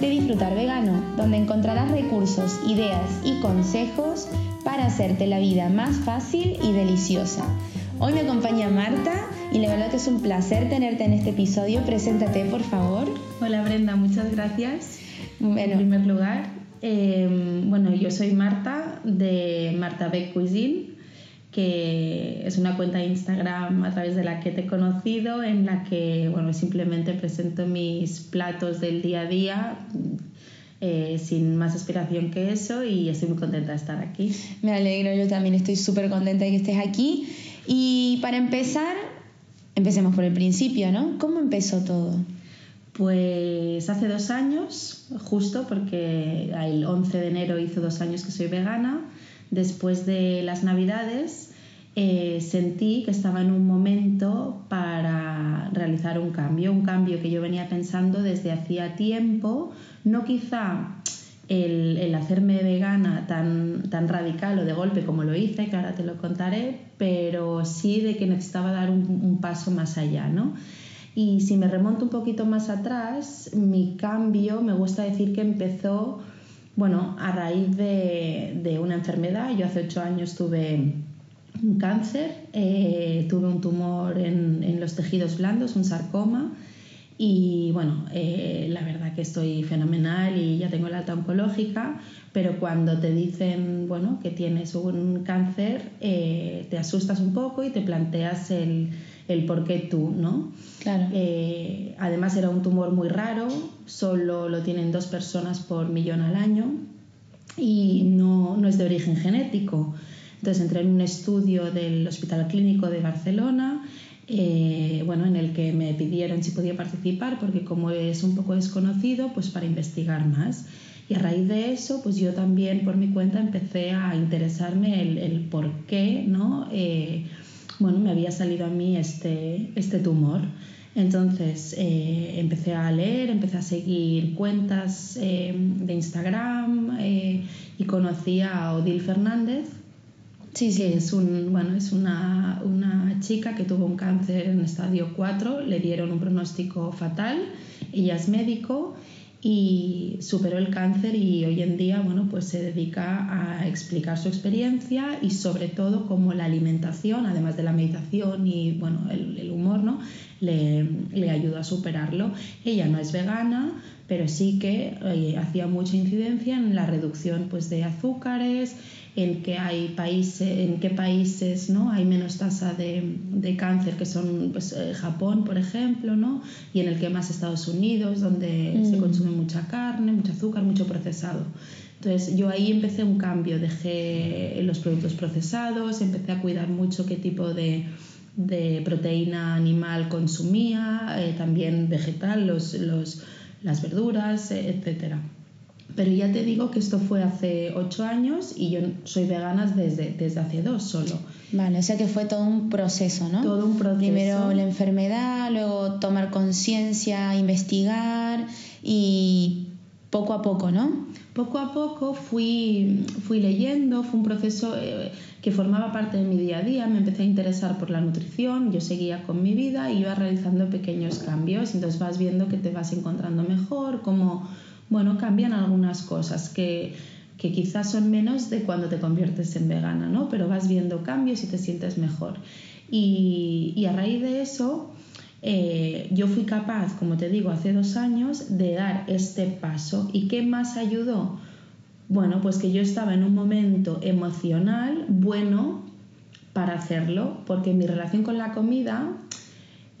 de Disfrutar Vegano, donde encontrarás recursos, ideas y consejos para hacerte la vida más fácil y deliciosa. Hoy me acompaña Marta y la verdad que es un placer tenerte en este episodio. Preséntate, por favor. Hola Brenda, muchas gracias. Bueno, en primer lugar, em, bueno, yo soy Marta de Marta Beck Cuisine que es una cuenta de Instagram a través de la que te he conocido, en la que bueno, simplemente presento mis platos del día a día. Eh, sin más aspiración que eso y estoy muy contenta de estar aquí. Me alegro, yo también estoy súper contenta de que estés aquí. Y para empezar, empecemos por el principio, ¿no? ¿Cómo empezó todo? Pues hace dos años, justo porque el 11 de enero hizo dos años que soy vegana, después de las navidades eh, sentí que estaba en un momento para realizar un cambio, un cambio que yo venía pensando desde hacía tiempo, no quizá el, hacerme vegana tan, radical o de golpe como lo hice, que ahora te lo contaré, pero sí de que necesitaba dar un, paso más allá, ¿no? Y si me remonto un poquito más atrás, mi cambio, me gusta decir que empezó, bueno, a raíz de, de una enfermedad. Yo hace ocho años tuve un cáncer, eh, tuve un tumor en, los tejidos blandos, un sarcoma, y bueno, eh, la verdad que estoy fenomenal y ya tengo la alta oncológica, pero cuando te dicen bueno, que tienes un cáncer, eh, te asustas un poco y te planteas el, el por qué tú, ¿no? Claro. además era un tumor muy raro, solo lo tienen dos personas por millón al año y no, no es de origen genético. Entonces entré en un estudio del Hospital Clínico de Barcelona, eh, bueno, en el que me pidieron si podía participar, porque como es un poco desconocido, pues para investigar más. Y a raíz de eso, pues yo también por mi cuenta empecé a interesarme el, el por qué, ¿no? Eh, bueno, me había salido a mí este, este tumor. Entonces eh, empecé a leer, empecé a seguir cuentas de Instagram y conocí a Odil Fernández, Sí, sí. Es, una, chica que tuvo un cáncer en estadio 4, le dieron un pronóstico fatal, ella es médico y superó el cáncer y hoy en día bueno, pues se dedica a explicar su experiencia y sobre todo cómo la alimentación, además de la meditación y bueno, el, humor, ¿no? le, ayudó a superarlo. Ella no es vegana, pero sí que eh, hacía mucha incidencia en la reducción pues, de azúcares, en que hay países, en qué países ¿no? hay menos tasa de, de cáncer, que son pues, eh, Japón, por ejemplo, ¿no? y en el que más Estados Unidos, donde se mm. consume mucha carne, mucho azúcar, mucho procesado. Entonces yo ahí empecé un cambio, dejé los productos procesados, empecé a cuidar mucho qué tipo de, de proteína animal consumía, eh, también vegetal, los, los, las verduras, eh, etcétera. Pero ya te digo que esto fue hace ocho años y yo soy vegana desde, desde hace dos solo. Vale, o sea que fue todo un proceso, ¿no? Todo un proceso. Primero la enfermedad, luego tomar conciencia, investigar y poco a poco, ¿no? Poco a poco fui, fui leyendo, fue un proceso eh, que formaba parte de mi día a día, me empecé a interesar por la nutrición, yo seguía con mi vida y iba realizando pequeños cambios, entonces vas viendo que te vas encontrando mejor, cómo bueno, cambian algunas cosas que, que quizás son menos de cuando te conviertes en vegana, ¿no? Pero vas viendo cambios y te sientes mejor. Y, y a raíz de eso, eh, yo fui capaz, como te digo, hace dos años, de dar este paso. ¿Y qué más ayudó? Bueno, pues que yo estaba en un momento emocional bueno para hacerlo, porque mi relación con la comida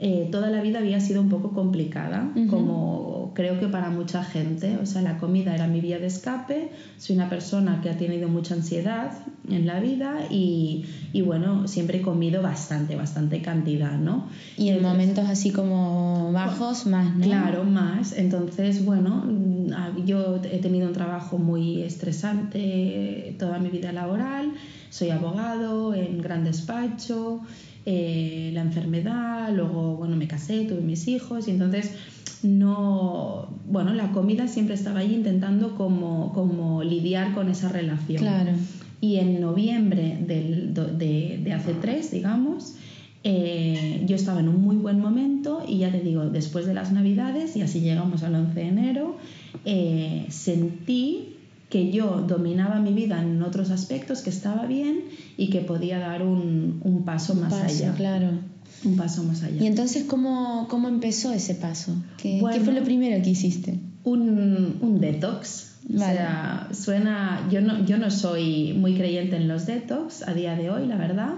eh, toda la vida había sido un poco complicada, como creo que para mucha gente. O sea, la comida era mi vía de escape. Soy una persona que ha tenido mucha ansiedad en la vida y, y bueno, siempre he comido bastante, bastante cantidad, ¿no? Y en momentos así como bajos, más, ¿no? Claro, más. Entonces, bueno, yo he tenido un trabajo muy estresante toda mi vida laboral. Soy abogado en gran despacho. Eh, la enfermedad, luego, bueno, me casé, tuve mis hijos y entonces no, bueno, la comida siempre estaba ahí intentando como, como lidiar con esa relación. Claro. Y en noviembre del, de, de, hace tres, digamos, Eh, yo estaba en un muy buen momento y ya te digo, después de las navidades, y así llegamos al 11 de enero, eh, sentí que yo dominaba mi vida en otros aspectos, que estaba bien y que podía dar un, un paso más allá. Claro. Un paso más allá. ¿Y entonces cómo, cómo empezó ese paso? ¿Qué, ¿Qué, fue lo primero que hiciste? Un, un detox. O sea, suena. Yo no, yo no soy muy creyente en los detox a día de hoy, la verdad.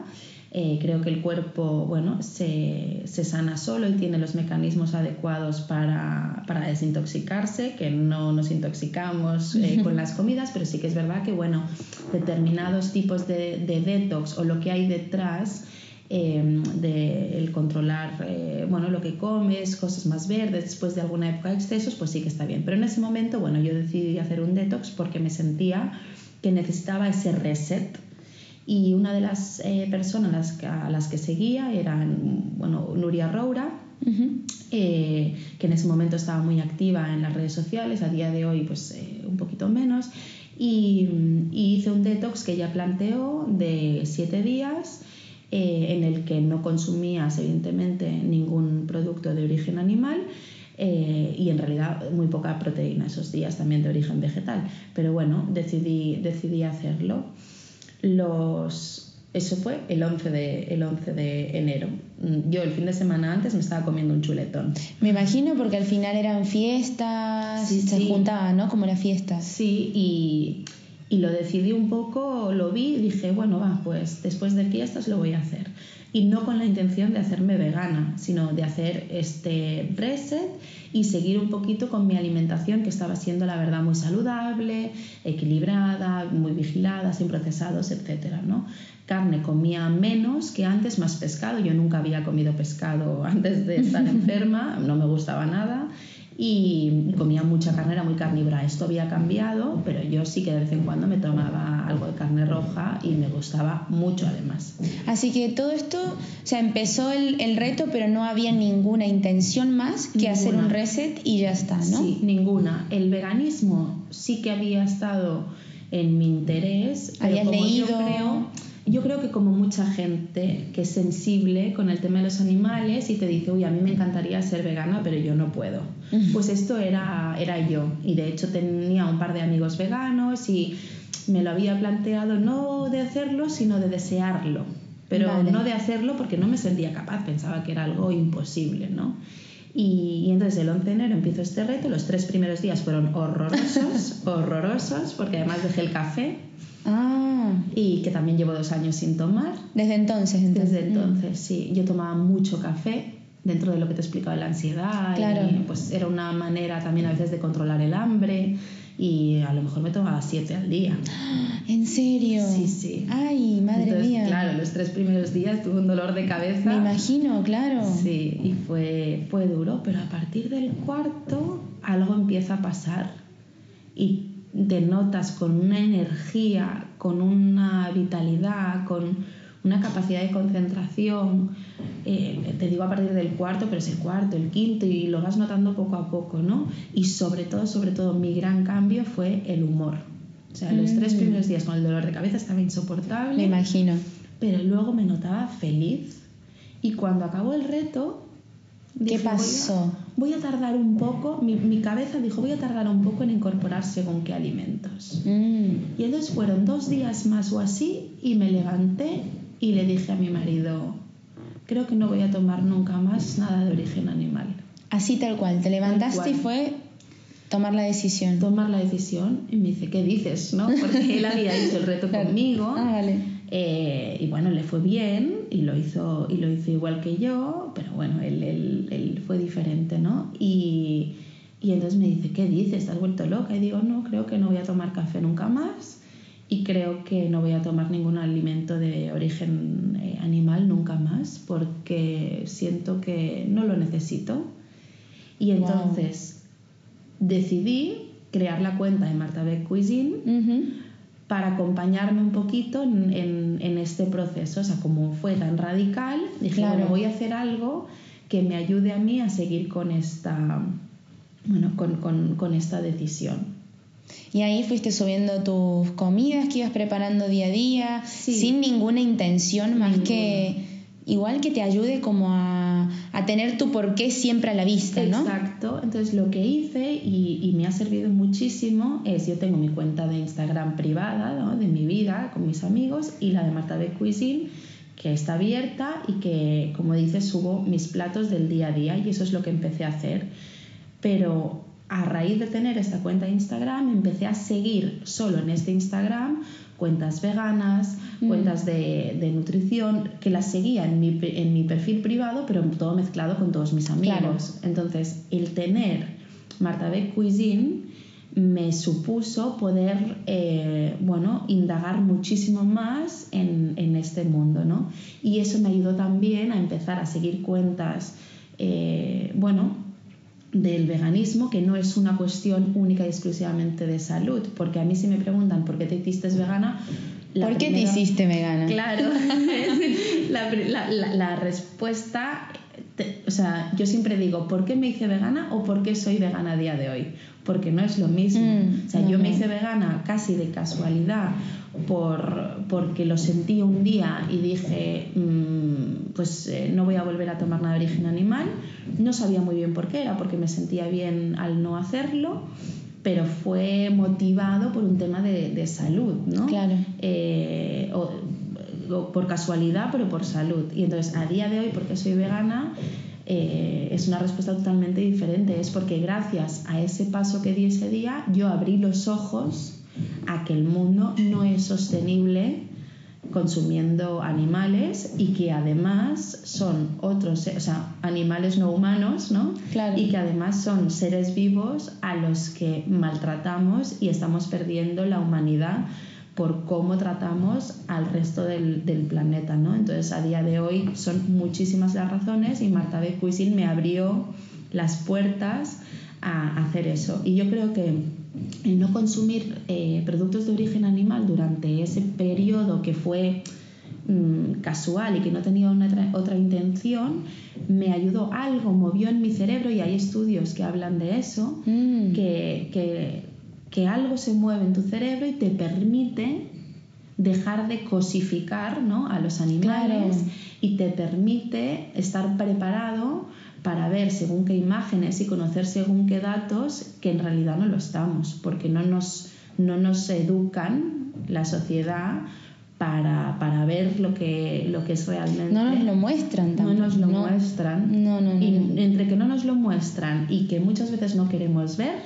Eh, creo que el cuerpo bueno, se, se, sana solo y tiene los mecanismos adecuados para, para desintoxicarse, que no nos intoxicamos eh, con las comidas, pero sí que es verdad que bueno, determinados tipos de, de detox o lo que hay detrás eh, de el controlar eh, bueno, lo que comes, cosas más verdes, después de alguna época de excesos, pues sí que está bien. Pero en ese momento, bueno, yo decidí hacer un detox porque me sentía que necesitaba ese reset. Y una de las eh, personas a las, que seguía era bueno, Nuria Roura, que en ese momento estaba muy activa en las redes sociales, a día de hoy pues un poquito menos, y, y, hice un detox que ella planteó de siete días eh, en el que no consumías evidentemente ningún producto de origen animal eh, y en realidad muy poca proteína esos días también de origen vegetal. Pero bueno, decidí, decidí hacerlo. Los, eso fue el 11, de, el 11 de enero. Yo el fin de semana antes me estaba comiendo un chuletón. Me imagino porque al final eran fiestas, se juntaban, ¿no? Como las fiestas. Sí, y y lo decidí un poco, lo vi y dije, bueno, va, pues después de fiestas lo voy a hacer. Y no con la intención de hacerme vegana, sino de hacer este reset y seguir un poquito con mi alimentación, que estaba siendo, la verdad, muy saludable, equilibrada, muy vigilada, sin procesados, etc. ¿no? Carne comía menos que antes, más pescado. Yo nunca había comido pescado antes de estar enferma, no me gustaba nada y comía mucha carne, era muy carnívora. Esto había cambiado, pero yo sí que de vez en cuando me tomaba algo de carne roja y me gustaba mucho además. Así que todo esto, o sea, empezó el, el reto, pero no había ninguna intención más que hacer un reset y ya está, ¿no? Sí, ninguna. El veganismo sí que había estado en mi interés. Habías leído. Yo creo, yo creo que como mucha gente que es sensible con el tema de los animales y te dice, uy, a mí me encantaría ser vegana, pero yo no puedo. Pues esto era, era yo. Y de hecho tenía un par de amigos veganos y me lo había planteado no de hacerlo, sino de desearlo. Pero no de hacerlo porque no me sentía capaz, pensaba que era algo imposible, ¿no? Y, y, entonces el 11 de enero empiezo este reto, los tres primeros días fueron horrorosos, horrorosos, porque además dejé el café, Ah. Y que también llevo dos años sin tomar. Desde entonces, entonces. Desde entonces, sí. Yo tomaba mucho café dentro de lo que te he explicado de la ansiedad. Claro. Y, pues era una manera también a veces de controlar el hambre. Y a lo mejor me tomaba siete al día. ¿En serio? Sí, sí. Ay, madre Entonces, mía. Claro, los tres primeros días tuve un dolor de cabeza. Me imagino, claro. Sí, y fue, fue duro, pero a partir del cuarto algo empieza a pasar. Y te notas con una energía, con una vitalidad, con una capacidad de concentración, eh, te digo a partir del cuarto, pero es el cuarto, el quinto, y lo vas notando poco a poco, ¿no? Y sobre todo, sobre todo, mi gran cambio fue el humor. O sea, los tres Mm. primeros días con el dolor de cabeza estaba insoportable, Me imagino. pero luego me notaba feliz. Y cuando acabó el reto, ¿Qué dije, voy a- pasó? Voy a, tardar un poco, mi, mi cabeza dijo, voy a tardar un poco en incorporar según qué alimentos. Mm. Y entonces fueron dos días más o así y me levanté y le dije a mi marido, creo que no voy a tomar nunca más nada de origen animal. Así tal cual. Te levantaste cual. y fue tomar la decisión. Tomar la decisión y me dice, ¿qué dices? ¿no? Porque él había hecho el reto Claro. conmigo. Ah, vale. Eh, y bueno, le fue bien y lo hizo, y lo hizo igual que yo, pero bueno, él, él, él fue diferente, ¿no? Y, y entonces me dice, ¿qué dices? ¿Estás vuelto loca? Y digo, no, creo que no voy a tomar café nunca más y creo que no voy a tomar ningún alimento de origen eh, animal nunca más porque siento que no lo necesito. Y Wow. entonces decidí crear la cuenta de Marta Beck Cuisine Ujú. para acompañarme un poquito en, en- en este proceso. O sea, como fue tan radical, dije, Claro. bueno, voy a hacer algo que me ayude a mí a seguir con esta, bueno, con, con- con esta decisión. Y ahí fuiste subiendo tus comidas que ibas preparando día a día, Sí. sin ninguna intención más Ninguna. que igual que te ayude como a, a tener tu porqué siempre a la vista, ¿no? Exacto. Entonces lo que hice y, y, me ha servido muchísimo es, yo tengo mi cuenta de Instagram privada, ¿no? de mi vida, con mis amigos, y la de Marta de Cuisine, que está abierta y que, como dices, subo mis platos del día a día y eso es lo que empecé a hacer. Pero a raíz de tener esta cuenta de Instagram, empecé a seguir solo en este Instagram cuentas veganas, mm. cuentas de, nutrición, que las seguía en mi, en mi, perfil privado, pero todo mezclado con todos mis amigos. Entonces, el tener Marta B Cuisine me supuso poder, eh, bueno, indagar muchísimo más en, en, este mundo, ¿no? Y eso me ayudó también a empezar a seguir cuentas, eh, bueno, del veganismo, que no es una cuestión única y exclusivamente de salud, porque a mí si me preguntan por qué te hiciste vegana, ¿Por qué te hiciste vegana? Claro, la, respuesta, o sea, yo siempre digo, ¿por qué me hice vegana o por qué soy vegana a día de hoy? Porque no es lo mismo. Mm, o sea, yo me hice vegana casi de casualidad por, porque lo sentí un día y dije, mm, pues eh, no voy a volver a tomar nada de origen animal. No sabía muy bien por qué, era porque me sentía bien al no hacerlo pero fue motivado por un tema de, salud, ¿no? Claro. Eh, o, por casualidad, pero por salud. Y entonces, a día de hoy, porque soy vegana, eh, es una respuesta totalmente diferente. Es porque gracias a ese paso que di ese día, yo abrí los ojos a que el mundo no es sostenible consumiendo animales y que además son otros, o sea, animales no humanos, ¿no? Y que además son seres vivos a los que maltratamos y estamos perdiendo la humanidad por cómo tratamos al resto del, del, planeta, ¿no? Entonces, a día de hoy son muchísimas las razones y Marta de Cuisil me abrió las puertas a hacer eso. Y yo creo que el no consumir eh, productos de origen animal durante ese periodo que fue mm, casual y que no tenía una otra intención, me ayudó algo, movió en mi cerebro y hay estudios que hablan de eso, mm. que, que, que, algo se mueve en tu cerebro y te permite dejar de cosificar ¿no? a los animales y te permite estar preparado para ver según qué imágenes y conocer según qué datos que en realidad no lo estamos, porque no nos, no nos educan la sociedad para, para, ver lo que, lo que es realmente. No nos lo muestran tampoco. No nos lo muestran. No, no, no, y entre que no nos lo muestran y que muchas veces no queremos ver,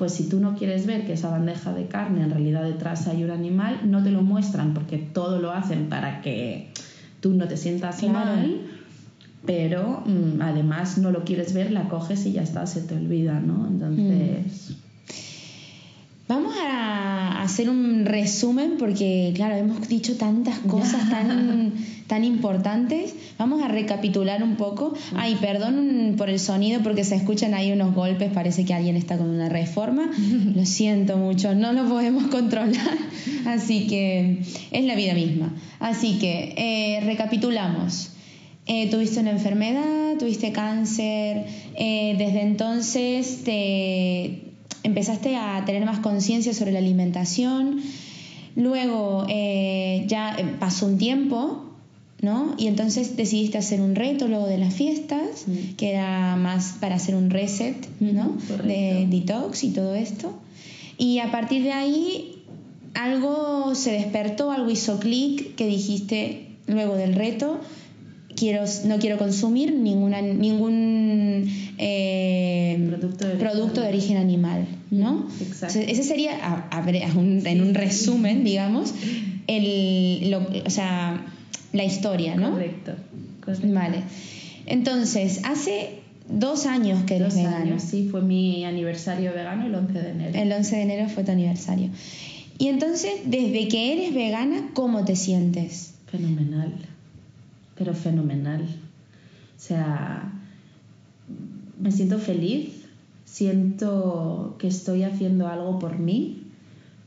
pues si tú no quieres ver que esa bandeja de carne en realidad detrás hay un animal, no te lo muestran porque todo lo hacen para que tú no te sientas mal pero mm, además no lo quieres ver, la coges y ya está, se te olvida, ¿no? Entonces... Vamos a hacer un resumen porque, claro, hemos dicho tantas cosas tan, tan importantes. Vamos a recapitular un poco. Ay, perdón por el sonido porque se escuchan ahí unos golpes, parece que alguien está con una reforma. Lo siento mucho, no lo podemos controlar. Así que es la vida misma. Así que eh, recapitulamos. Eh, tuviste una enfermedad, tuviste cáncer, eh, desde entonces te empezaste a tener más conciencia sobre la alimentación, luego eh, ya pasó un tiempo, ¿no? Y entonces decidiste hacer un reto luego de las fiestas, mm. que era más para hacer un reset, ¿no? de detox y todo esto. Y a partir de ahí algo se despertó, algo hizo clic que dijiste luego del reto, quiero, no quiero consumir ninguna, ningún eh, producto, de, origen animal, ¿no? ese sería, en un resumen, digamos, el, o sea, la historia, ¿no? Correcto. Vale. Entonces, hace dos años que eres dos Años, sí, fue mi aniversario vegano el 11 de enero. El 11 de enero fue tu aniversario. Y entonces, desde que eres vegana, ¿cómo te sientes? Fenomenal pero fenomenal. O sea, me siento feliz, siento que estoy haciendo algo por mí,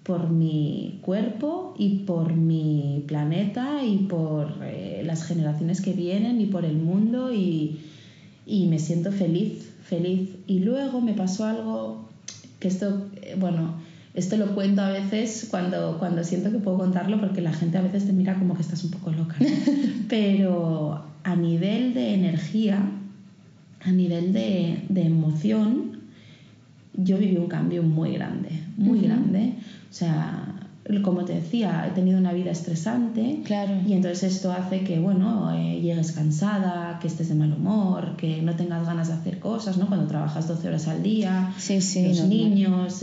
por mi cuerpo y por mi planeta y por eh, las generaciones que vienen y por el mundo y, y, me siento feliz, feliz. Y luego me pasó algo que esto, eh, bueno, Esto lo cuento a veces cuando, cuando siento que puedo contarlo porque la gente a veces te mira como que estás un poco loca. Pero a nivel de energía, a nivel de, de emoción, yo viví un cambio muy grande, muy grande. O sea, como te decía, he tenido una vida estresante claro. y entonces esto hace que, bueno, eh, llegues cansada, que estés de mal humor, que no tengas ganas de hacer cosas, ¿no? Cuando trabajas 12 horas al día, sí, sí, los niños,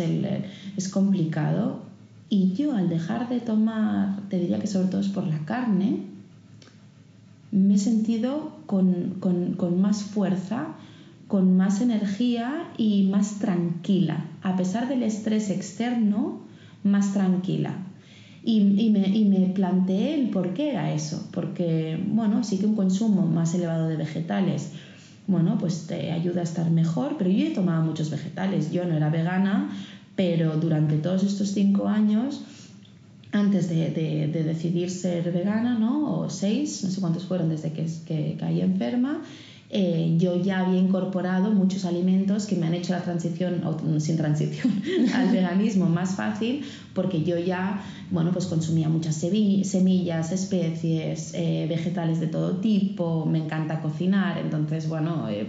es complicado. Y yo al dejar de tomar, te diría que sobre todo es por la carne, me he sentido con, con, con más fuerza, con más energía y más tranquila. A pesar del estrés externo, más tranquila. Y, me, y, me, planteé el por qué era eso, porque, bueno, sí que un consumo más elevado de vegetales, bueno, pues te ayuda a estar mejor, pero yo he tomado muchos vegetales, yo no era vegana, pero durante todos estos cinco años, antes de, de, decidir ser vegana, ¿no? O seis, no sé cuántos fueron desde que, que caí enferma, eh, yo ya había incorporado muchos alimentos que me han hecho la transición, sin transición, al veganismo más fácil, porque yo ya, bueno, pues consumía muchas semillas, especies, eh, vegetales de todo tipo, me encanta cocinar, entonces, bueno, eh,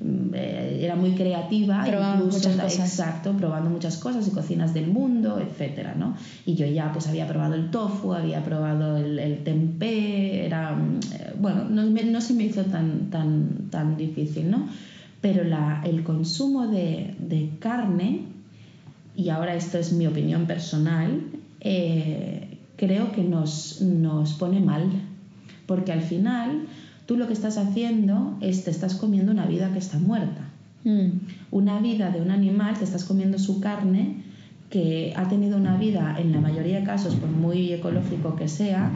eh, era muy creativa, probando muchas cosas. exacto, probando muchas cosas y cocinas del mundo, etcétera, ¿no? Y yo ya pues había probado el tofu, había probado el, el tempeh, era, eh, bueno, no, no, se me hizo tan, tan, tan difícil, ¿no? Pero la, el consumo de, de, carne, y ahora esto es mi opinión personal, eh, creo que nos, nos pone mal, porque al final tú lo que estás haciendo es te estás comiendo una vida que está muerta. Mm. Una vida de un animal, te estás comiendo su carne que ha tenido una vida, en la mayoría de casos, por muy ecológico que sea,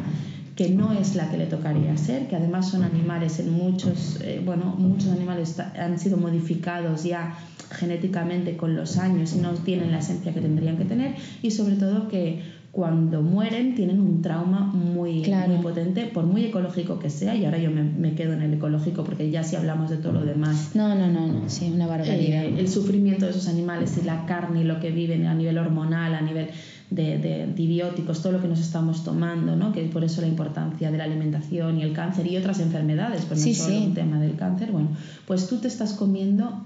que no es la que le tocaría ser, que además son animales en muchos, eh, bueno, muchos animales han sido modificados ya genéticamente con los años y no tienen la esencia que tendrían que tener y sobre todo que cuando mueren tienen un trauma muy, muy potente, por muy ecológico que sea, y ahora yo me, quedo en el ecológico porque ya si hablamos de todo lo demás. No, no, no, no. sí, una barbaridad. Eh, el sufrimiento de esos animales y la carne y lo que viven a nivel hormonal, a nivel de, de, antibióticos, todo lo que nos estamos tomando, ¿no? que por eso la importancia de la alimentación y el cáncer y otras enfermedades, pues no solo un tema del cáncer, bueno, pues tú te estás comiendo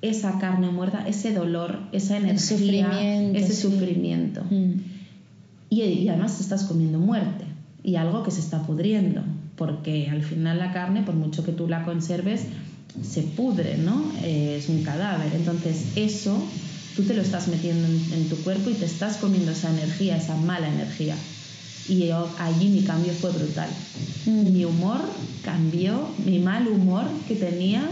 esa carne muerta, ese dolor, esa energía, ese sufrimiento. Mm y, además estás comiendo muerte y algo que se está pudriendo, porque al final la carne, por mucho que tú la conserves, se pudre, ¿no? Eh, es un cadáver. Entonces eso tú te lo estás metiendo en, tu cuerpo y te estás comiendo esa energía, esa mala energía. Y allí mi cambio fue brutal. Mm. Mi humor cambió, mi mal humor que tenía,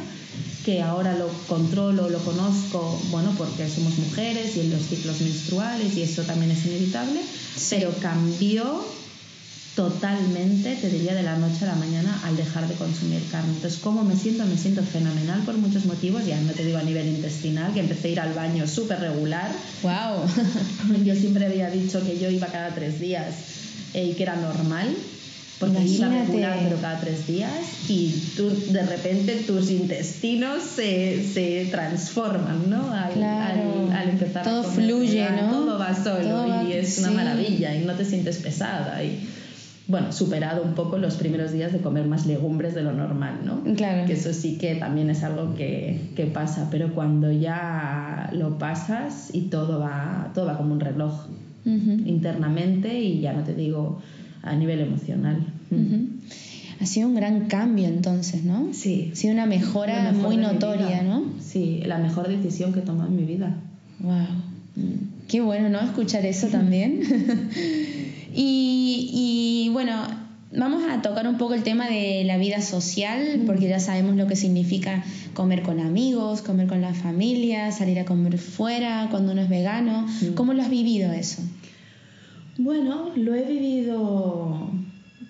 que ahora lo controlo, lo conozco, bueno, porque somos mujeres y en los ciclos menstruales y eso también es inevitable pero cambió totalmente, te diría, de la noche a la mañana al dejar de consumir carne. Entonces, ¿cómo me siento? Me siento fenomenal por muchos motivos, ya no te digo a nivel intestinal, que empecé a ir al baño súper regular. ¡Wow! yo siempre había dicho que yo iba cada tres días eh, y que era normal, porque Imagínate. iba regular pero cada tres días y tú, de repente tus intestinos se, se transforman, ¿no? Al, al, empezar todo fluye, ¿no? Todo va solo y es una maravilla y no te sientes pesada y bueno, superado un poco los primeros días de comer más legumbres de lo normal, ¿no? Claro. Que eso sí que también es algo que, que, pasa, pero cuando ya lo pasas y todo va, todo va como un reloj internamente y ya no te digo a nivel emocional. Ha sido un gran cambio entonces, ¿no? Sí. Ha sido una mejora muy notoria, ¿no? Sí, la mejor decisión que he tomado en mi vida. Wow. Mm. Qué bueno, ¿no? Escuchar eso también. y, y bueno, vamos a tocar un poco el tema de la vida social, porque ya sabemos lo que significa comer con amigos, comer con la familia, salir a comer fuera cuando uno es vegano. ¿Cómo lo has vivido eso? Bueno, lo he vivido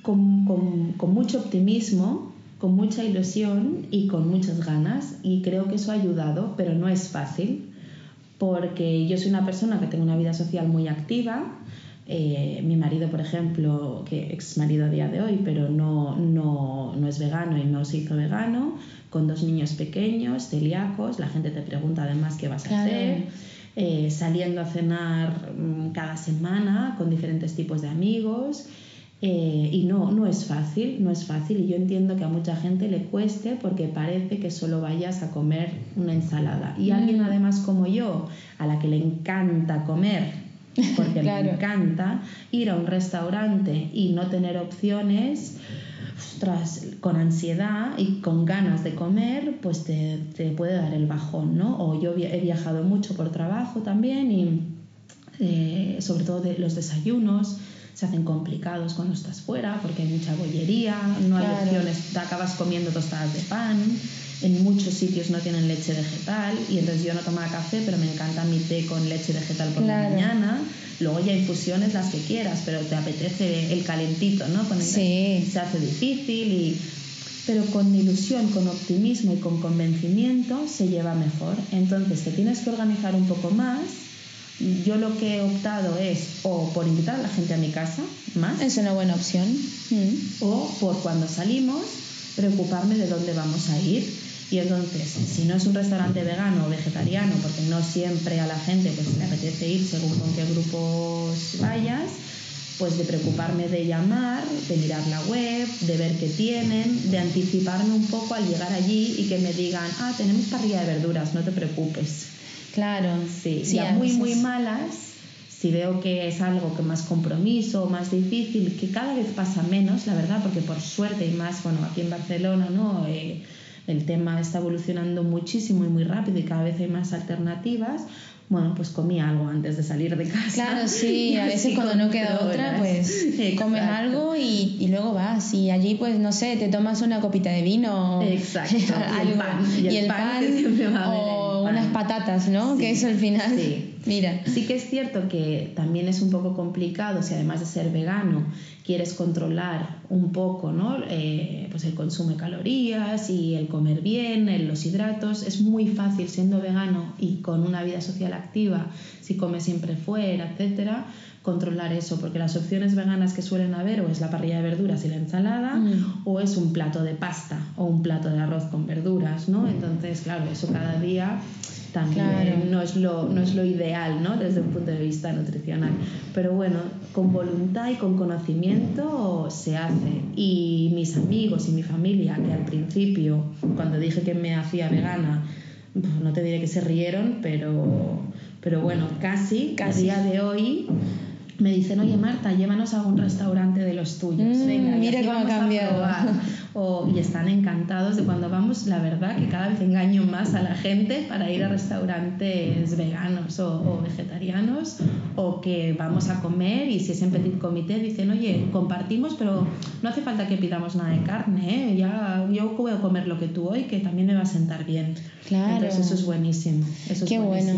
con, con, mucho optimismo, con mucha ilusión y con muchas ganas y creo que eso ha ayudado, pero no es fácil porque yo soy una persona que tengo una vida social muy activa. Eh, mi marido, por ejemplo, que ex marido a día de hoy, pero no, no, no es vegano y no se hizo vegano, con dos niños pequeños, celíacos, la gente te pregunta además qué vas a hacer eh, saliendo a cenar mm, cada semana con diferentes tipos de amigos. Eh, y no, no es fácil, no es fácil. Y yo entiendo que a mucha gente le cueste porque parece que solo vayas a comer una ensalada. Y alguien además como yo, a la que le encanta comer, porque le encanta ir a un restaurante y no tener opciones, con ansiedad y con ganas de comer, pues te, te, puede dar el bajón, ¿no? O yo he viajado mucho por trabajo también y eh, sobre todo de los desayunos se hacen complicados cuando estás fuera porque hay mucha bollería, no hay opciones, te acabas comiendo tostadas de pan, en muchos sitios no tienen leche vegetal y entonces yo no tomaba café, pero me encanta mi té con leche vegetal por la mañana. Luego ya infusiones las que quieras, pero te apetece el calentito, ¿no? Con sí. Se hace difícil y pero con ilusión, con optimismo y con convencimiento se lleva mejor. Entonces te tienes que organizar un poco más yo lo que he optado es o por invitar a la gente a mi casa más. Es una buena opción. Mm. O por cuando salimos, preocuparme de dónde vamos a ir. Y entonces, si no es un restaurante vegano o vegetariano, porque no siempre a la gente pues, le apetece ir según con qué grupos vayas, pues de preocuparme de llamar, de mirar la web, de ver qué tienen, de anticiparme un poco al llegar allí y que me digan, ah, tenemos parrilla de verduras, no te preocupes. Claro, sí. sí muy, muy malas, si veo que es algo que más compromiso, más difícil, que cada vez pasa menos, la verdad, porque por suerte y más, bueno, aquí en Barcelona, ¿no? Eh, el tema está evolucionando muchísimo y muy rápido y cada vez hay más alternativas, bueno, pues comí algo antes de salir de casa. Claro, sí, a veces cuando no queda otra, pues comes algo y, y, luego vas. Y allí, pues no sé, te tomas una copita de vino. Exacto. y el pan. o unas patatas, ¿no? que eso al final. Sí. Mira. Sí que es cierto que también es un poco complicado si además de ser vegano quieres controlar un poco ¿no? Eh, pues el consumo de calorías y el comer bien, los hidratos. Es muy fácil siendo vegano y con una vida social activa, si comes siempre fuera, etcétera, controlar eso, porque las opciones veganas que suelen haber o es la parrilla de verduras y la ensalada mm. o es un plato de pasta o un plato de arroz con verduras, ¿no? Entonces, claro, eso cada día también no, es lo, no es lo ideal ¿no? desde un punto de vista nutricional. Pero bueno, con voluntad y con conocimiento se hace. Y mis amigos y mi familia, que al principio, cuando dije que me hacía vegana, no te diré que se rieron, pero, pero bueno, casi, casi a día de hoy me dicen, oye Marta, llévanos a un restaurante de los tuyos. Mm, Venga, mira cómo ha cambiado. O, y están encantados de cuando vamos, la verdad que cada vez engaño más a la gente para ir a restaurantes veganos o, vegetarianos o que vamos a comer y si es en petit comité dicen, oye, compartimos, pero no hace falta que pidamos nada de carne, ¿eh? ya yo puedo comer lo que tú hoy, que también me va a sentar bien. Claro. Entonces eso es buenísimo. Eso Qué bueno.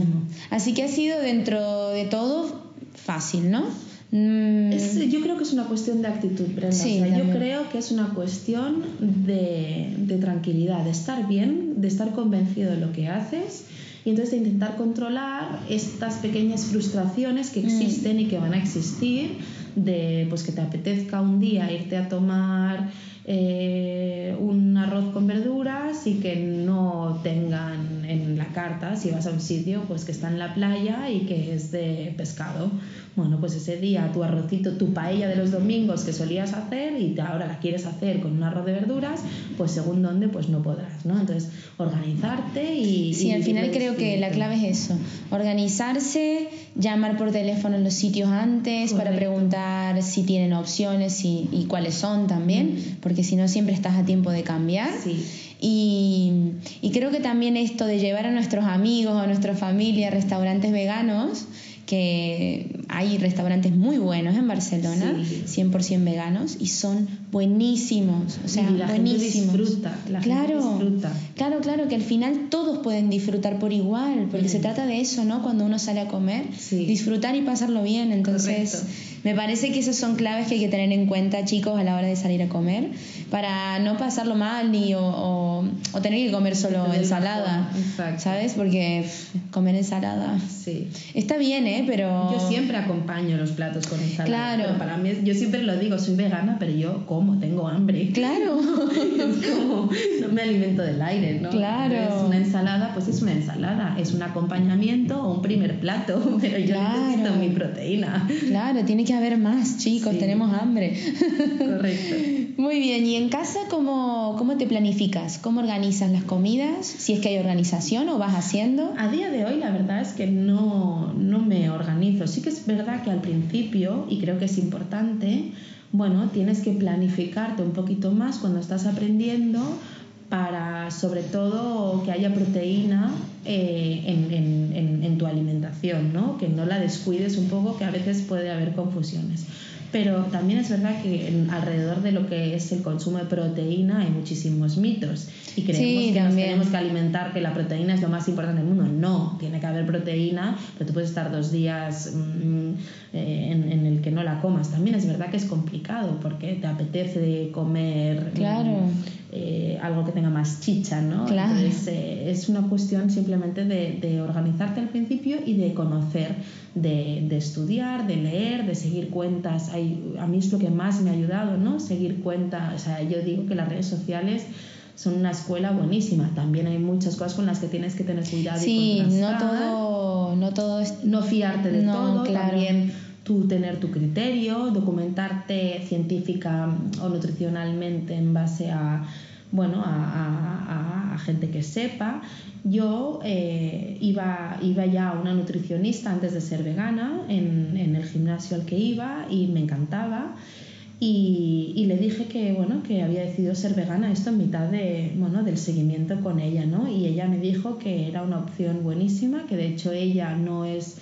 Así que ha sido dentro de todo fácil, ¿no? Mm. yo creo que es una cuestión de actitud, Brenda. yo creo que es una cuestión de, de, tranquilidad, de estar bien, de estar convencido de lo que haces y entonces de intentar controlar estas pequeñas frustraciones que mm. existen y que van a existir, de pues que te apetezca un día irte a tomar eh, un arroz con verduras y que no tengan en la carta, si vas a un sitio, pues que está en la playa y que es de pescado bueno, pues ese día tu arrocito, tu paella de los domingos que solías hacer y ahora la quieres hacer con un arroz de verduras, pues según dónde, pues no podrás, ¿no? Entonces, organizarte y... Sí, al final creo que la clave es eso, organizarse, llamar por teléfono en los sitios antes para preguntar si tienen opciones y, y cuáles son también, mm. porque si no siempre estás a tiempo de cambiar. Sí. Y, y creo que también esto de llevar a nuestros amigos a nuestra familia a restaurantes veganos, que hay restaurantes muy buenos en Barcelona, 100% veganos, y son buenísimos. O sea, la buenísimos. Gente disfruta, la claro, gente disfruta. Claro, claro, que al final todos pueden disfrutar por igual, porque se trata de eso, ¿no? Cuando uno sale a comer, disfrutar y pasarlo bien. Entonces, me parece que esas son claves que hay que tener en cuenta, chicos, a la hora de salir a comer, para no pasarlo mal ni o, o, tener que comer solo ensalada, ¿sabes? Porque comer ensalada sí. está bien, ¿eh? Pero yo siempre acompaño los platos con ensalada. Claro. Para mí, yo siempre lo digo, soy vegana, pero yo como, tengo hambre. Claro. es como, no me alimento del aire, ¿no? Claro. Es una ensalada, pues es una ensalada, es un acompañamiento o un primer plato, pero yo Claro. necesito mi proteína. Claro, tiene que haber más, chicos, Sí. tenemos hambre. Correcto. Muy bien, ¿y en casa cómo, cómo te planificas? ¿Cómo organizas las comidas? Si es que hay organización o vas haciendo. A día de hoy la verdad es que no, no me organizo. Sí que es verdad que al principio, y creo que es importante, bueno, tienes que planificarte un poquito más cuando estás aprendiendo para sobre todo que haya proteína eh, en, en- tu alimentación, ¿no? que no la descuides un poco, que a veces puede haber confusiones. Pero también es verdad que en- alrededor de lo que es el consumo de proteína hay muchísimos mitos y creemos Sí, que nos también. tenemos que alimentar, que la proteína es lo más importante del mundo. No, tiene que haber proteína, pero tú puedes estar dos días mm, eh, en, en el que no la comas. También es verdad que es complicado porque te apetece comer mm, Claro. eh, algo que tenga más chicha, ¿no? Claro. Entonces eh, es una cuestión simplemente de, de organizarte al principio y de conocer, de, de estudiar, de leer, de seguir cuentas. Hay, a mí es lo que más me ha ayudado, ¿no? Seguir cuentas. O sea, yo digo que las redes sociales son una escuela buenísima. También hay muchas cosas con las que tienes que tener cuidado Sí, y no contrastar. todo, no todo es... No fiarte de No, todo, claro. también tú tener tu criterio, documentarte científica o nutricionalmente en base a bueno a, a- gente que sepa. Yo eh, iba, iba ya a una nutricionista antes de ser vegana en, en el gimnasio al que iba y me encantaba. Y, y le dije que bueno que había decidido ser vegana esto en mitad de bueno del seguimiento con ella no y ella me dijo que era una opción buenísima que de hecho ella no es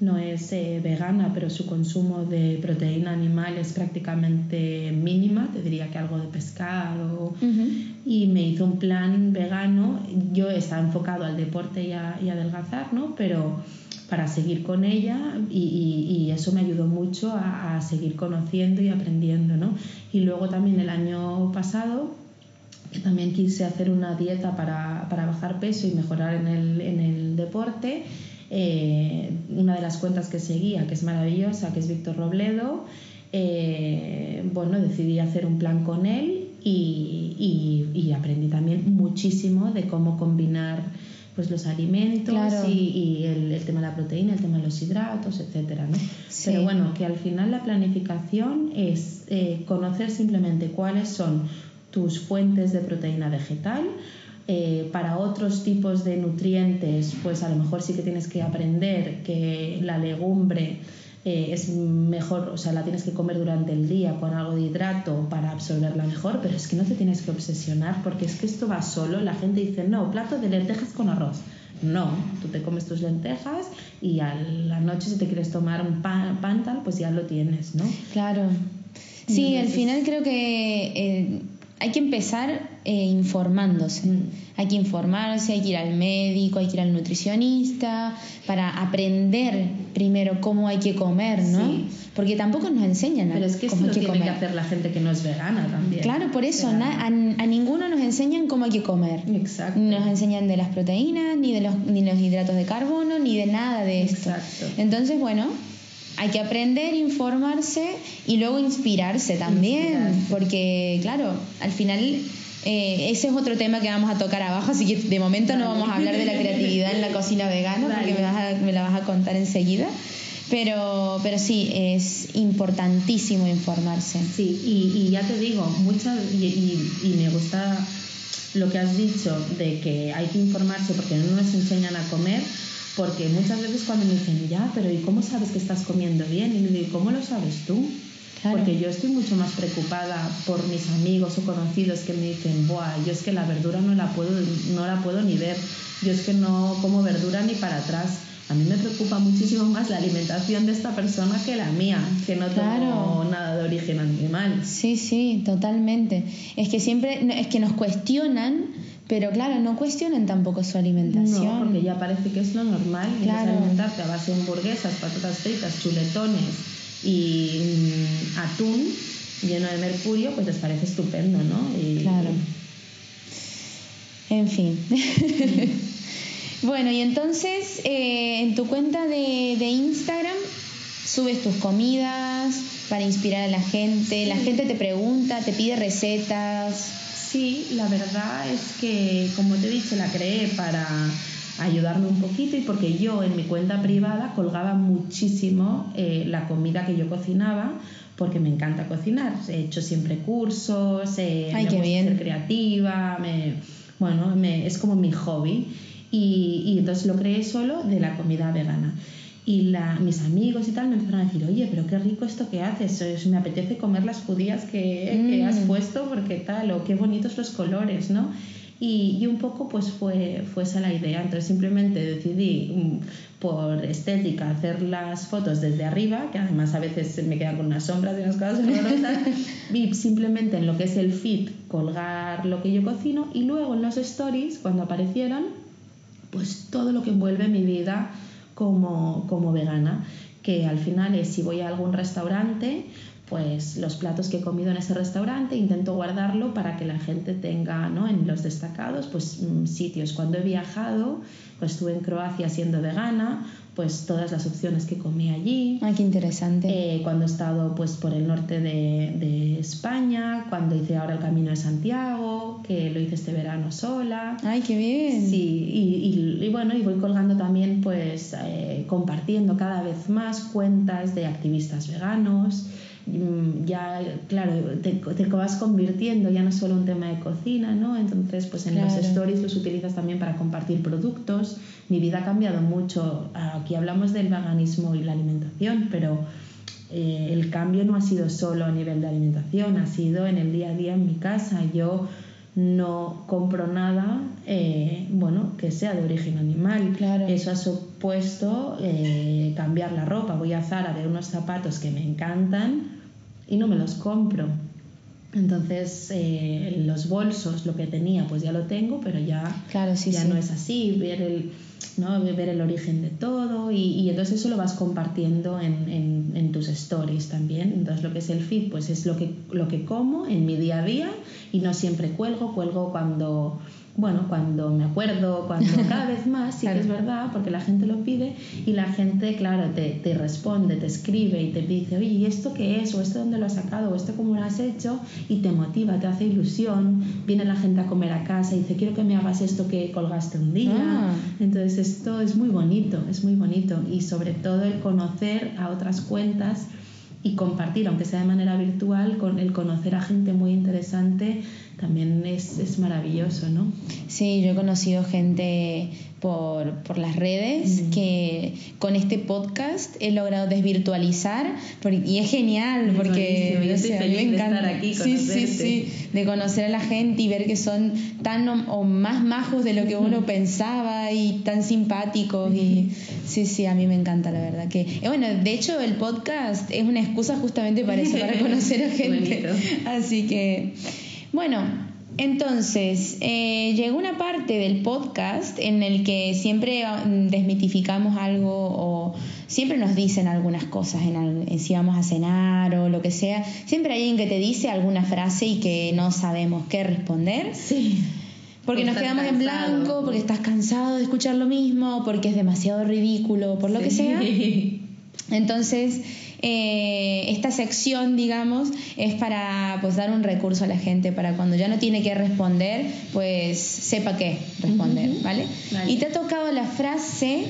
no es eh, vegana pero su consumo de proteína animal es prácticamente mínima te diría que algo de pescado y me hizo un plan vegano. Yo estaba enfocado al deporte y a, y adelgazar, ¿no? Pero para seguir con ella y, y- y eso me ayudó mucho a, a seguir conociendo y aprendiendo, ¿no? Y luego también el año pasado que también quise hacer una dieta para, para bajar peso y mejorar en el, en el deporte. Eh, una de las cuentas que seguía, que es maravillosa, que es Víctor Robledo, eh, bueno, decidí hacer un plan con él y, y- y aprendí también muchísimo de cómo combinar pues los alimentos Claro. y, y el, el tema de la proteína, el tema de los hidratos, etcétera, ¿no? Sí. Pero bueno, que al final la planificación es eh, conocer simplemente cuáles son tus fuentes de proteína vegetal. Eh, para otros tipos de nutrientes, pues a lo mejor sí que tienes que aprender que la legumbre eh, es mejor, o sea, la tienes que comer durante el día con algo de hidrato para absorberla mejor, pero es que no te tienes que obsesionar porque es que esto va solo. La gente dice, no, plato de lentejas con arroz. No, tú te comes tus lentejas y a la noche si te quieres tomar un pan, pan tal, pues ya lo tienes, ¿no? Claro. Sí, al final creo que eh, hay que empezar eh, informándose. Mm. Hay que informarse, hay que ir al médico, hay que ir al nutricionista para aprender primero cómo hay que comer, ¿no? Sí. Porque tampoco nos enseñan a Pero es que esto cómo hay que tiene que comer. hacer la gente que no es vegana también. Claro, por eso na- a, a ninguno nos enseñan cómo hay que comer. Exacto. Ni nos enseñan de las proteínas, ni de los, ni los hidratos de carbono, ni de nada de esto. Exacto. Entonces, bueno, hay que aprender, informarse y luego inspirarse también, Inspirarse. porque, claro, al final eh, ese es otro tema que vamos a tocar abajo, así que de momento no vamos a hablar de la creatividad en la cocina vegana, porque me, vas a- me la vas a contar enseguida. Pero, pero sí, es importantísimo informarse. Sí, y, y ya te digo, muchas, y, y- y me gusta lo que has dicho de que hay que informarse porque no nos enseñan a comer, porque muchas veces cuando me dicen, ya, pero ¿y cómo sabes que estás comiendo bien? Y le digo, ¿cómo lo sabes tú? Claro. Porque yo estoy mucho más preocupada por mis amigos o conocidos que me dicen, Buah, yo es que la verdura no la puedo, no la puedo ni ver, yo es que no como verdura ni para atrás. A mí me preocupa muchísimo más la alimentación de esta persona que la mía, que no tengo Claro. nada de origen animal. Sí, sí, totalmente. Es que siempre, es que nos cuestionan, pero claro, no cuestionan tampoco su alimentación. No, porque ya parece que es lo normal. Claro. alimentarte a base de hamburguesas, patatas fritas, chuletones y mm, atún lleno de mercurio, pues les parece estupendo, ¿no? Y- Claro. En fin. bueno, y entonces eh, en tu cuenta de, de Instagram subes tus comidas para inspirar a la gente, la gente te pregunta, te pide recetas. Sí, la verdad es que, como te he dicho, la creé para ayudarme un poquito y porque yo en mi cuenta privada colgaba muchísimo eh, la comida que yo cocinaba porque me encanta cocinar. He hecho siempre cursos, eh, Ay, me gusta bien. ser creativa, me, bueno, me- es como mi hobby. Y, y entonces lo creé solo de la comida vegana. Y la, mis amigos y tal me empezaron a decir, oye, pero qué rico esto que haces, es- me apetece comer las judías que, que Mm. has puesto porque tal, o qué bonitos los colores, ¿no? Y, y un poco pues fue, fue esa la idea. Entonces simplemente decidí mm, por estética hacer las fotos desde arriba, que además a veces me quedan con unas sombras y unas cosas horrorosas, y simplemente en lo que es el feed colgar lo que yo cocino y luego en los stories, cuando aparecieron, pues todo lo que envuelve mi vida como, como vegana, que al final es si voy a algún restaurante, pues los platos que he comido en ese restaurante intento guardarlo para que la gente tenga ¿no? en los destacados pues mm, sitios. Cuando he viajado, pues estuve en Croacia siendo vegana, pues todas las opciones que comí allí. Ay, qué interesante. Eh, cuando he estado pues por el norte de, de España, cuando hice ahora el Camino de Santiago, que lo hice este verano sola. Ay, qué bien. Sí, y, y- y bueno, y voy colgando también, pues, eh, compartiendo cada vez más cuentas de activistas veganos. Mm, Ya, claro, te, te vas convirtiendo ya no solo un tema de cocina, ¿no? Entonces, pues en los Claro. stories los utilizas también para compartir productos. Mi vida ha cambiado mucho. Aquí hablamos del veganismo y la alimentación, pero eh, el cambio no ha sido solo a nivel de alimentación, ha sido en el día a día en mi casa. Yo no compro nada, eh, bueno, que sea de origen animal. Claro. Eso ha supuesto eh, cambiar la ropa. Voy a Zara, veo unos zapatos que me encantan y no me los compro. Entonces, eh, los bolsos, lo que tenía, pues ya lo tengo, pero ya, Claro, sí, ya sí. no es así. Ver el, ¿no? ver el origen de todo y, y entonces eso lo vas compartiendo en, en- en tus stories también. Entonces, lo que es el feed, pues es lo que, lo que como en mi día a día y no siempre cuelgo, cuelgo cuando. Bueno, cuando me acuerdo, cuando cada vez más, sí Claro. que es verdad, porque la gente lo pide y la gente, claro, te, te responde, te escribe y te dice, oye, ¿y esto qué es? ¿O esto dónde lo has sacado? ¿O esto cómo lo has hecho? Y te motiva, te hace ilusión. Viene la gente a comer a casa y dice, quiero que me hagas esto que colgaste un día. Ah. Entonces esto es muy bonito, es muy bonito. Y sobre todo el conocer a otras cuentas y compartir, aunque sea de manera virtual, con el conocer a gente muy interesante también es, es maravilloso, ¿no? Sí, yo he conocido gente por, por las redes Mm. que con este podcast he logrado desvirtualizar y es genial porque yo estoy feliz me de encanta. estar aquí, sí, sí, sí, de conocer a la gente y ver que son tan o, o más majos de lo que uno pensaba y tan simpáticos y sí, sí, a mí me encanta la verdad que eh, bueno, de hecho el podcast es una excusa justamente para eso, para conocer a gente. Bonito. Así que, bueno, entonces, eh, llegó una parte del podcast en el que siempre mm, desmitificamos algo o siempre nos dicen algunas cosas en, en si vamos a cenar o lo que sea. Siempre hay alguien que te dice alguna frase y que no sabemos qué responder. Sí. Porque nos quedamos en blanco, porque estás cansado de escuchar lo mismo, porque es demasiado ridículo, por lo que sea. Entonces, eh, esta sección, digamos, es para pues dar un recurso a la gente para cuando ya no tiene que responder, pues sepa qué responder. ¿vale? Vale. Y te ha tocado la frase,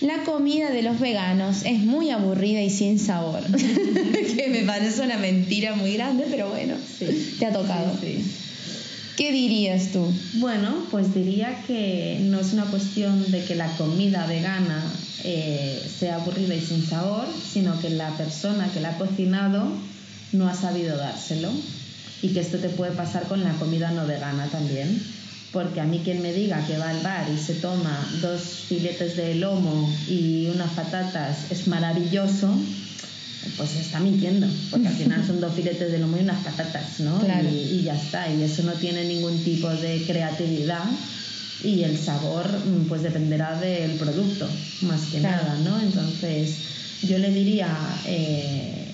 la comida de los veganos es muy aburrida y sin sabor, que me parece una mentira muy grande, pero bueno, Sí. te ha tocado. Sí, sí. ¿Qué dirías tú? Bueno, pues diría que no es una cuestión de que la comida vegana eh, sea aburrida y sin sabor, sino que la persona que la ha cocinado no ha sabido dárselo. Y que esto te puede pasar con la comida no vegana también. Porque a mí quien me diga que va al bar y se toma dos filetes de lomo y unas patatas es maravilloso, pues está mintiendo, porque al final son dos filetes de lomo y unas patatas, ¿no? Claro. Y, y ya está, y eso no tiene ningún tipo de creatividad y el sabor mm, pues dependerá del producto, más que Claro. nada, ¿no? Entonces yo le diría, eh,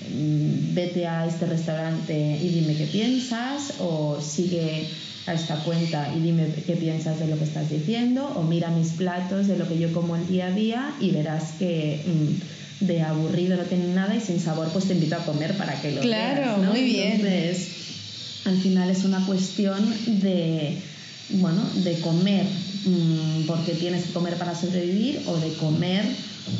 vete a este restaurante y dime qué piensas, o sigue a esta cuenta y dime qué piensas de lo que estás diciendo, o mira mis platos de lo que yo como el día a día y verás que mm, de aburrido, no tiene nada y sin sabor, pues te invito a comer para que lo Claro, veas, ¿no? muy bien. Entonces, al final es una cuestión de, bueno, de comer mm, porque tienes que comer para sobrevivir o de comer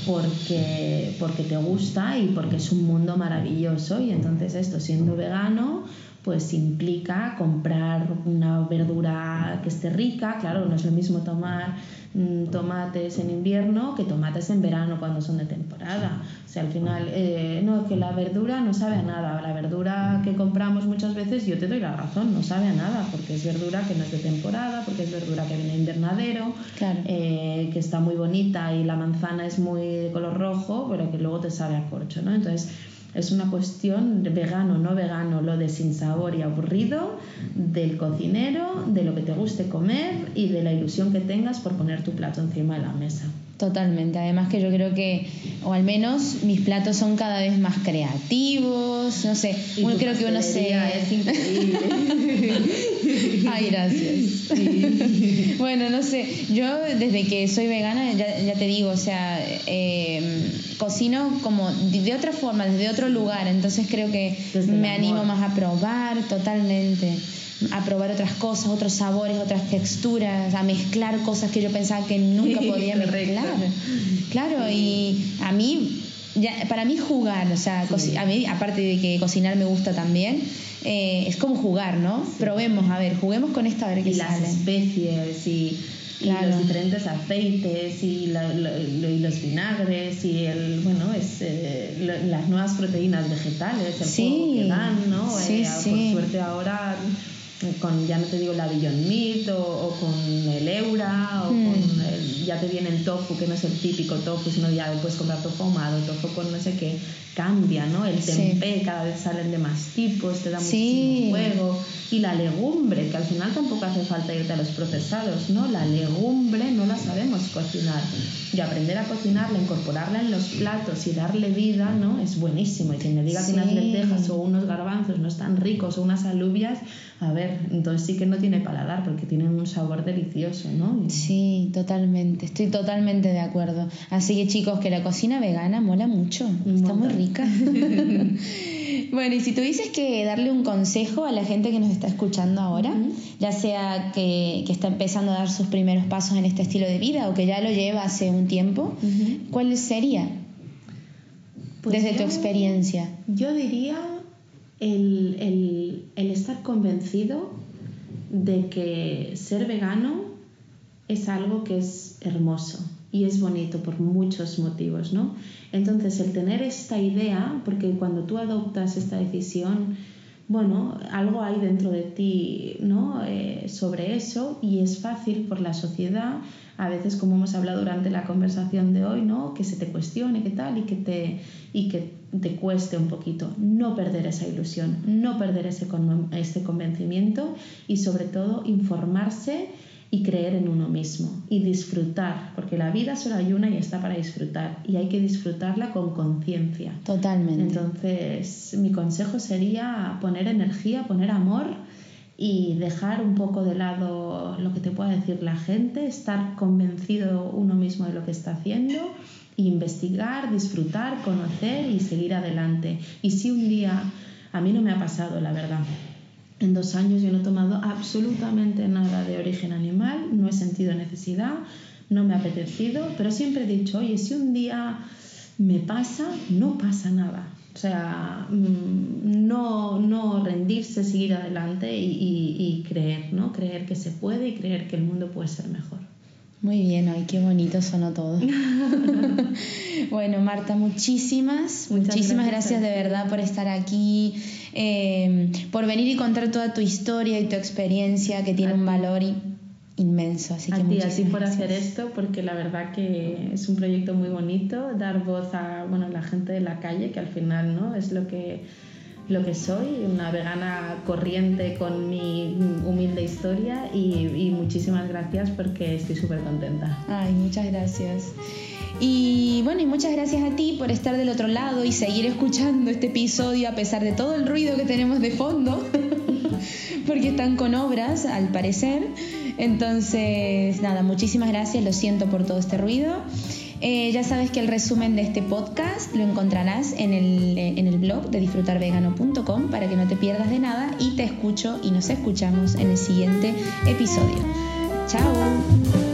porque, porque te gusta y porque es un mundo maravilloso y entonces esto siendo vegano pues implica comprar una verdura que esté rica, claro, no es lo mismo tomar mm, tomates en invierno que tomates en verano cuando son de temporada. O sea, al final, eh, no, es que la verdura no sabe a nada. La verdura que compramos muchas veces, yo te doy la razón, no sabe a nada, porque es verdura que no es de temporada, porque es verdura que viene de invernadero, Claro. eh, que está muy bonita y la manzana es muy de color rojo, pero que luego te sabe a corcho, ¿no? Entonces, es una cuestión vegano, no vegano, lo de sin sabor y aburrido, del cocinero, de lo que te guste comer y de la ilusión que tengas por poner tu plato encima de la mesa. Totalmente. Además que yo creo que, o al menos mis platos son cada vez más creativos, no sé, uno creo que uno se... es increíble. Ay, gracias. bueno, no sé, yo desde que soy vegana, ya, ya te digo, o sea, eh, cocino como de de otra forma, desde otro lugar, entonces creo que me animo más a probar totalmente, a probar otras cosas, otros sabores, otras texturas, a mezclar cosas que yo pensaba que nunca podía mezclar. Claro, y a mí, ya, para mí jugar, o sea, Sí. a mí, aparte de que cocinar me gusta también, eh, es como jugar, ¿no? Probemos, a ver, juguemos con esto a ver qué y las especies y, los diferentes aceites y, la- lo- lo- y los vinagres y el bueno es eh, lo- las nuevas proteínas vegetales el juego que dan no Eh, por suerte ahora con ya no te digo la Beyond Meat o, o con el Eura o Mm. con el- ya te viene el tofu que no es el típico tofu sino ya puedes comprar tofu ahumado tofu con no sé qué cambia no el Sí. tempeh cada vez salen de más tipos te da Sí. muchísimo juego y la legumbre, que al final tampoco hace falta irte a los procesados, ¿no? La legumbre no la sabemos cocinar. Y aprender a cocinarla, incorporarla en los platos y darle vida, ¿no? Es buenísimo. Y quien me diga que unas lentejas o unos garbanzos no están ricos o unas alubias, a ver, entonces sí que no tiene paladar porque tienen un sabor delicioso, ¿no? Y- Sí, totalmente, estoy totalmente de acuerdo. Así que chicos, que la cocina vegana mola mucho, Un está muy rica. bueno, y si tuvieses que darle un consejo a la gente que nos está escuchando ahora, ya sea que, que está empezando a dar sus primeros pasos en este estilo de vida o que ya lo lleva hace un tiempo. ¿cuál sería Pues desde tu experiencia? Yo diría el, el- el estar convencido de que ser vegano es algo que es hermoso y es bonito por muchos motivos, ¿no? Entonces, el tener esta idea, porque cuando tú adoptas esta decisión, bueno, algo hay dentro de ti, ¿no? Eh, sobre eso y es fácil por la sociedad, a veces como hemos hablado durante la conversación de hoy, ¿no? Que se te cuestione, qué tal y que te y que te cueste un poquito no perder esa ilusión, no perder ese con- convencimiento y sobre todo informarse y creer en uno mismo y disfrutar, porque la vida solo hay una y está para disfrutar y hay que disfrutarla con conciencia. Totalmente. Entonces, mi consejo sería poner energía, poner amor y dejar un poco de lado lo que te pueda decir la gente, estar convencido uno mismo de lo que está haciendo, investigar, disfrutar, conocer y seguir adelante. Y si un día, a mí no me ha pasado, la verdad. En dos años yo no he tomado absolutamente nada de origen animal, no he sentido necesidad, no me ha apetecido, pero siempre he dicho, oye, si un día me pasa, no pasa nada. O sea, mm, no, no rendirse, seguir adelante y, y- y creer, ¿no? Creer que se puede y creer que el mundo puede ser mejor. Muy bien, ay, qué bonito sonó todo. bueno, Marta, muchísimas, Muchas muchísimas gracias de verdad por estar aquí, eh, por venir y contar toda tu historia y tu experiencia que tiene A un valor i- inmenso. Así que a ti, a ti muchísimas por gracias. hacer esto, porque la verdad que es un proyecto muy bonito, dar voz a bueno, la gente de la calle, que al final ¿no? es lo que, lo que soy, una vegana corriente con mi humilde historia y, y muchísimas gracias porque estoy súper contenta. Ay, muchas gracias. Y bueno, y muchas gracias a ti por estar del otro lado y seguir escuchando este episodio a pesar de todo el ruido que tenemos de fondo, porque están con obras al parecer. Entonces, nada, muchísimas gracias, lo siento por todo este ruido. Eh, ya sabes que el resumen de este podcast lo encontrarás en el, en el blog de disfrutarvegano.com para que no te pierdas de nada y te escucho y nos escuchamos en el siguiente episodio. Chao.